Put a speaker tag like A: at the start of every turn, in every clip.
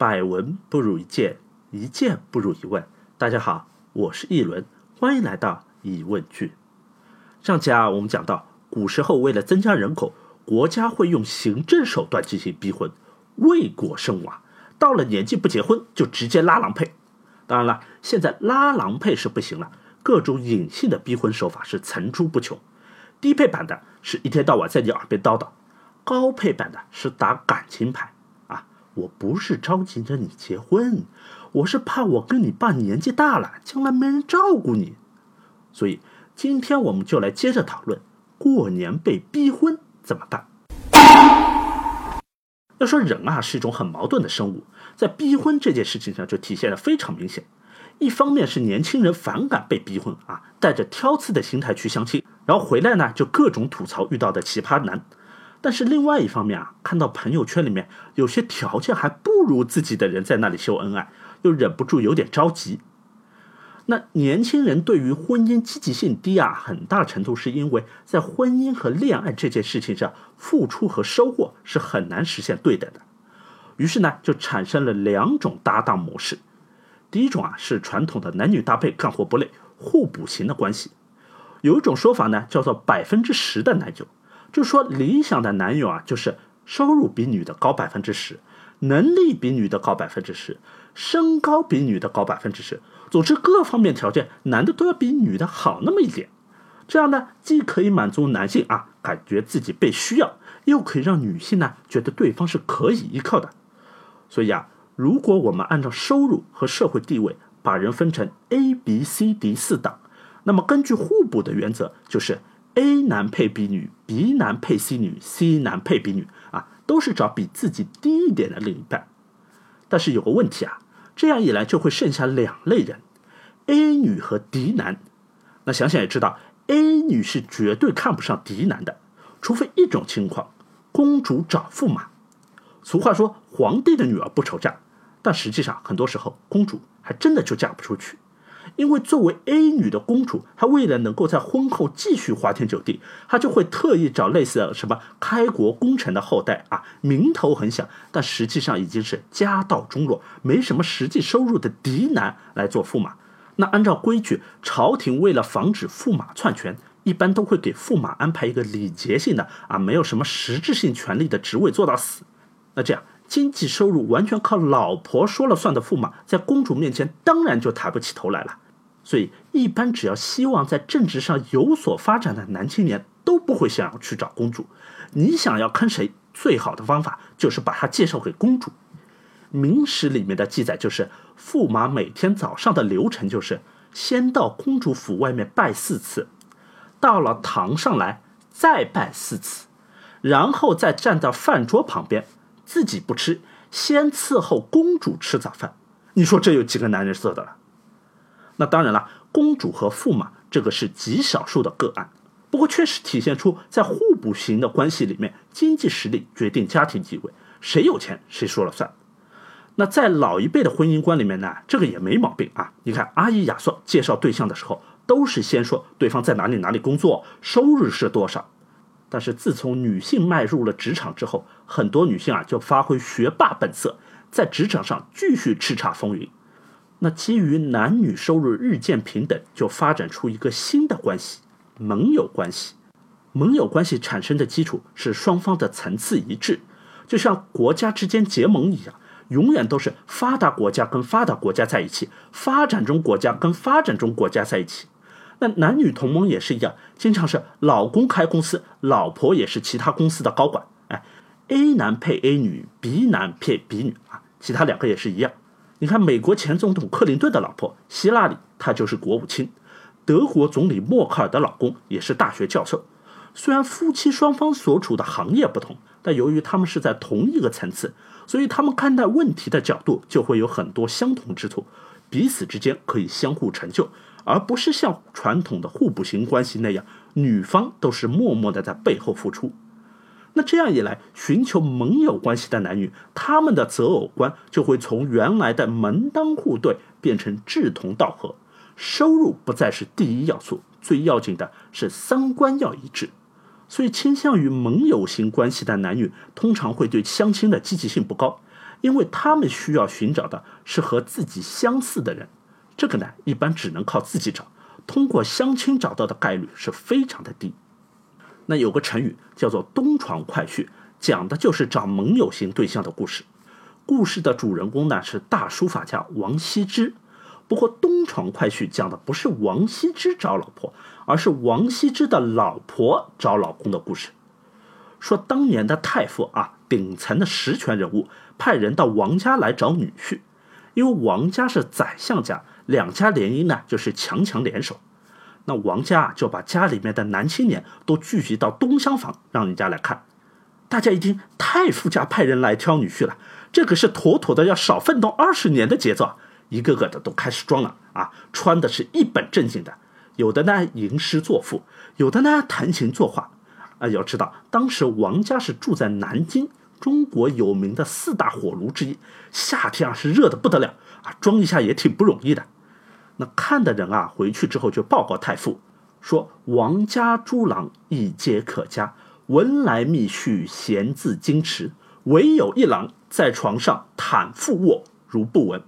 A: 百闻不如一见，一见不如一问。大家好，我是一轮，欢迎来到疑问句。上集啊，我们讲到古时候为了增加人口，国家会用行政手段进行逼婚，为国生娃。到了年纪不结婚，就直接拉郎配。当然了，现在拉郎配是不行了，各种隐性的逼婚手法是层出不穷。低配版的是一天到晚在你耳边叨叨，高配版的是打感情牌。我不是着急着你结婚，我是怕我跟你爸年纪大了，将来没人照顾你。所以今天我们就来接着讨论，过年被逼婚怎么办？要说人啊是一种很矛盾的生物，在逼婚这件事情上就体现的非常明显。一方面是年轻人反感被逼婚啊，带着挑刺的心态去相亲，然后回来呢就各种吐槽遇到的奇葩男。但是另外一方面啊，看到朋友圈里面有些条件还不如自己的人在那里秀恩爱，又忍不住有点着急。那年轻人对于婚姻积极性低啊，很大程度是因为在婚姻和恋爱这件事情上，付出和收获是很难实现对等的。于是呢，就产生了两种搭档模式。第一种啊，是传统的男女搭配干活不累、互补型的关系。有一种说法呢，叫做百分之十的男友。就说理想的男友啊，就是收入比女的高百分之十，能力比女的高百分之十，身高比女的高百分之十，总之各方面条件男的都要比女的好那么一点。这样呢，既可以满足男性啊感觉自己被需要，又可以让女性呢觉得对方是可以依靠的。所以啊，如果我们按照收入和社会地位把人分成 A、B、C、D 四档，那么根据互补的原则就是。A 男配 B 女，B 男配 C 女，C 男配 B 女啊，都是找比自己低一点的另一半。但是有个问题啊，这样一来就会剩下两类人：A 女和 D 男。那想想也知道，A 女是绝对看不上 D 男的，除非一种情况，公主找驸马。俗话说，皇帝的女儿不愁嫁，但实际上很多时候，公主还真的就嫁不出去。因为作为 A 女的公主，她为了能够在婚后继续花天酒地，她就会特意找类似的什么开国功臣的后代啊，名头很响，但实际上已经是家道中落、没什么实际收入的嫡男来做驸马。那按照规矩，朝廷为了防止驸马篡权，一般都会给驸马安排一个礼节性的啊，没有什么实质性权力的职位做到死。那这样。经济收入完全靠老婆说了算的驸马，在公主面前当然就抬不起头来了。所以，一般只要希望在政治上有所发展的男青年都不会想要去找公主。你想要坑谁，最好的方法就是把他介绍给公主。《明史》里面的记载就是，驸马每天早上的流程就是先到公主府外面拜四次，到了堂上来再拜四次，然后再站到饭桌旁边。自己不吃，先伺候公主吃早饭，你说这有几个男人色的了？那当然了，公主和驸马这个是极少数的个案，不过确实体现出在互补型的关系里面，经济实力决定家庭地位，谁有钱谁说了算。那在老一辈的婚姻观里面呢，这个也没毛病啊。你看阿姨亚瑟介绍对象的时候，都是先说对方在哪里哪里工作，收入是多少。但是自从女性迈入了职场之后，很多女性啊就发挥学霸本色，在职场上继续叱咤风云。那基于男女收入日渐平等，就发展出一个新的关系——盟友关系。盟友关系产生的基础是双方的层次一致，就像国家之间结盟一样，永远都是发达国家跟发达国家在一起，发展中国家跟发展中国家在一起。那男女同盟也是一样，经常是老公开公司，老婆也是其他公司的高管。哎，A 男配 A 女，B 男配 B 女啊，其他两个也是一样。你看，美国前总统克林顿的老婆希拉里，她就是国务卿；德国总理默克尔的老公也是大学教授。虽然夫妻双方所处的行业不同，但由于他们是在同一个层次，所以他们看待问题的角度就会有很多相同之处，彼此之间可以相互成就。而不是像传统的互补型关系那样，女方都是默默的在背后付出。那这样一来，寻求盟友关系的男女，他们的择偶观就会从原来的门当户对变成志同道合。收入不再是第一要素，最要紧的是三观要一致。所以，倾向于盟友型关系的男女，通常会对相亲的积极性不高，因为他们需要寻找的是和自己相似的人，这个呢一般只能靠自己找，通过相亲找到的概率是非常的低。那有个成语叫做“东床快婿”，讲的就是找盟友型对象的故事。故事的主人公呢是大书法家王羲之。不过，东床快婿讲的不是王羲之找老婆，而是王羲之的老婆找老公的故事。说当年的太傅啊，顶层的实权人物，派人到王家来找女婿，因为王家是宰相家，两家联姻呢就是强强联手。那王家就把家里面的男青年都聚集到东厢房，让人家来看。大家一听太傅家派人来挑女婿了，这可是妥妥的要少奋斗二十年的节奏啊。一个个的都开始装了啊，穿的是一本正经的，有的呢吟诗作赋，有的呢弹琴作画。啊，要知道当时王家是住在南京，中国有名的四大火炉之一，夏天啊是热的不得了啊，装一下也挺不容易的。那看的人啊，回去之后就报告太傅，说王家诸郎一皆可嘉，闻来密续闲自矜持，唯有一郎在床上袒腹卧，如不闻。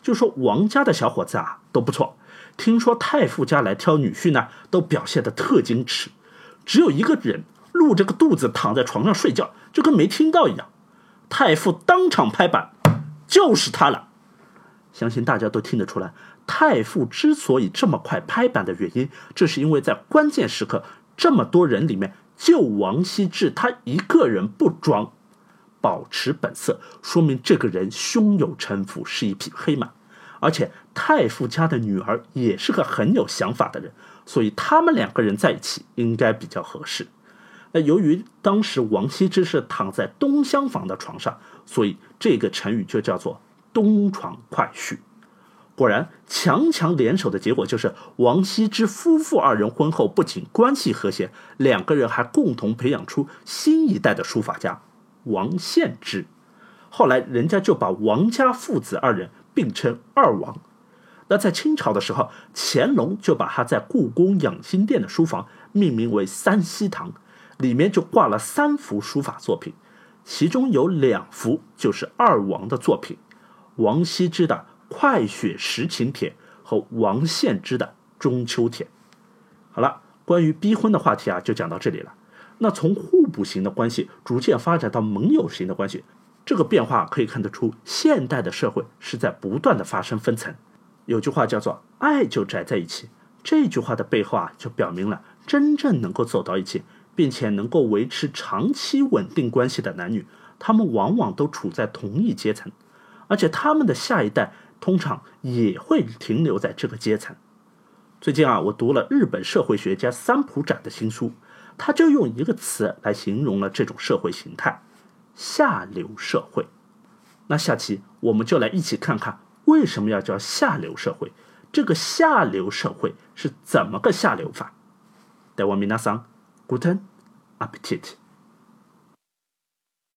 A: 就说王家的小伙子啊都不错，听说太傅家来挑女婿呢，都表现得特矜持，只有一个人露着个肚子躺在床上睡觉，就跟没听到一样。太傅当场拍板，就是他了。相信大家都听得出来，太傅之所以这么快拍板的原因，这是因为在关键时刻，这么多人里面，就王羲之他一个人不装。保持本色，说明这个人胸有城府，是一匹黑马。而且太傅家的女儿也是个很有想法的人，所以他们两个人在一起应该比较合适。那由于当时王羲之是躺在东厢房的床上，所以这个成语就叫做“东床快婿”。果然，强强联手的结果就是王羲之夫妇二人婚后不仅关系和谐，两个人还共同培养出新一代的书法家。王献之，后来人家就把王家父子二人并称二王。那在清朝的时候，乾隆就把他在故宫养心殿的书房命名为三希堂，里面就挂了三幅书法作品，其中有两幅就是二王的作品：王羲之的《快雪时晴帖》和王献之的《中秋帖》。好了，关于逼婚的话题啊，就讲到这里了。那从互补型的关系逐渐发展到盟友型的关系，这个变化可以看得出，现代的社会是在不断的发生分层。有句话叫做“爱就宅在一起”，这句话的背后啊，就表明了真正能够走到一起，并且能够维持长期稳定关系的男女，他们往往都处在同一阶层，而且他们的下一代通常也会停留在这个阶层。最近啊，我读了日本社会学家三浦展的新书。他就用一个词来形容了这种社会形态：下流社会。那下期我们就来一起看看为什么要叫下流社会，这个下流社会是怎么个下流法？台湾米娜桑，Guten Appetit。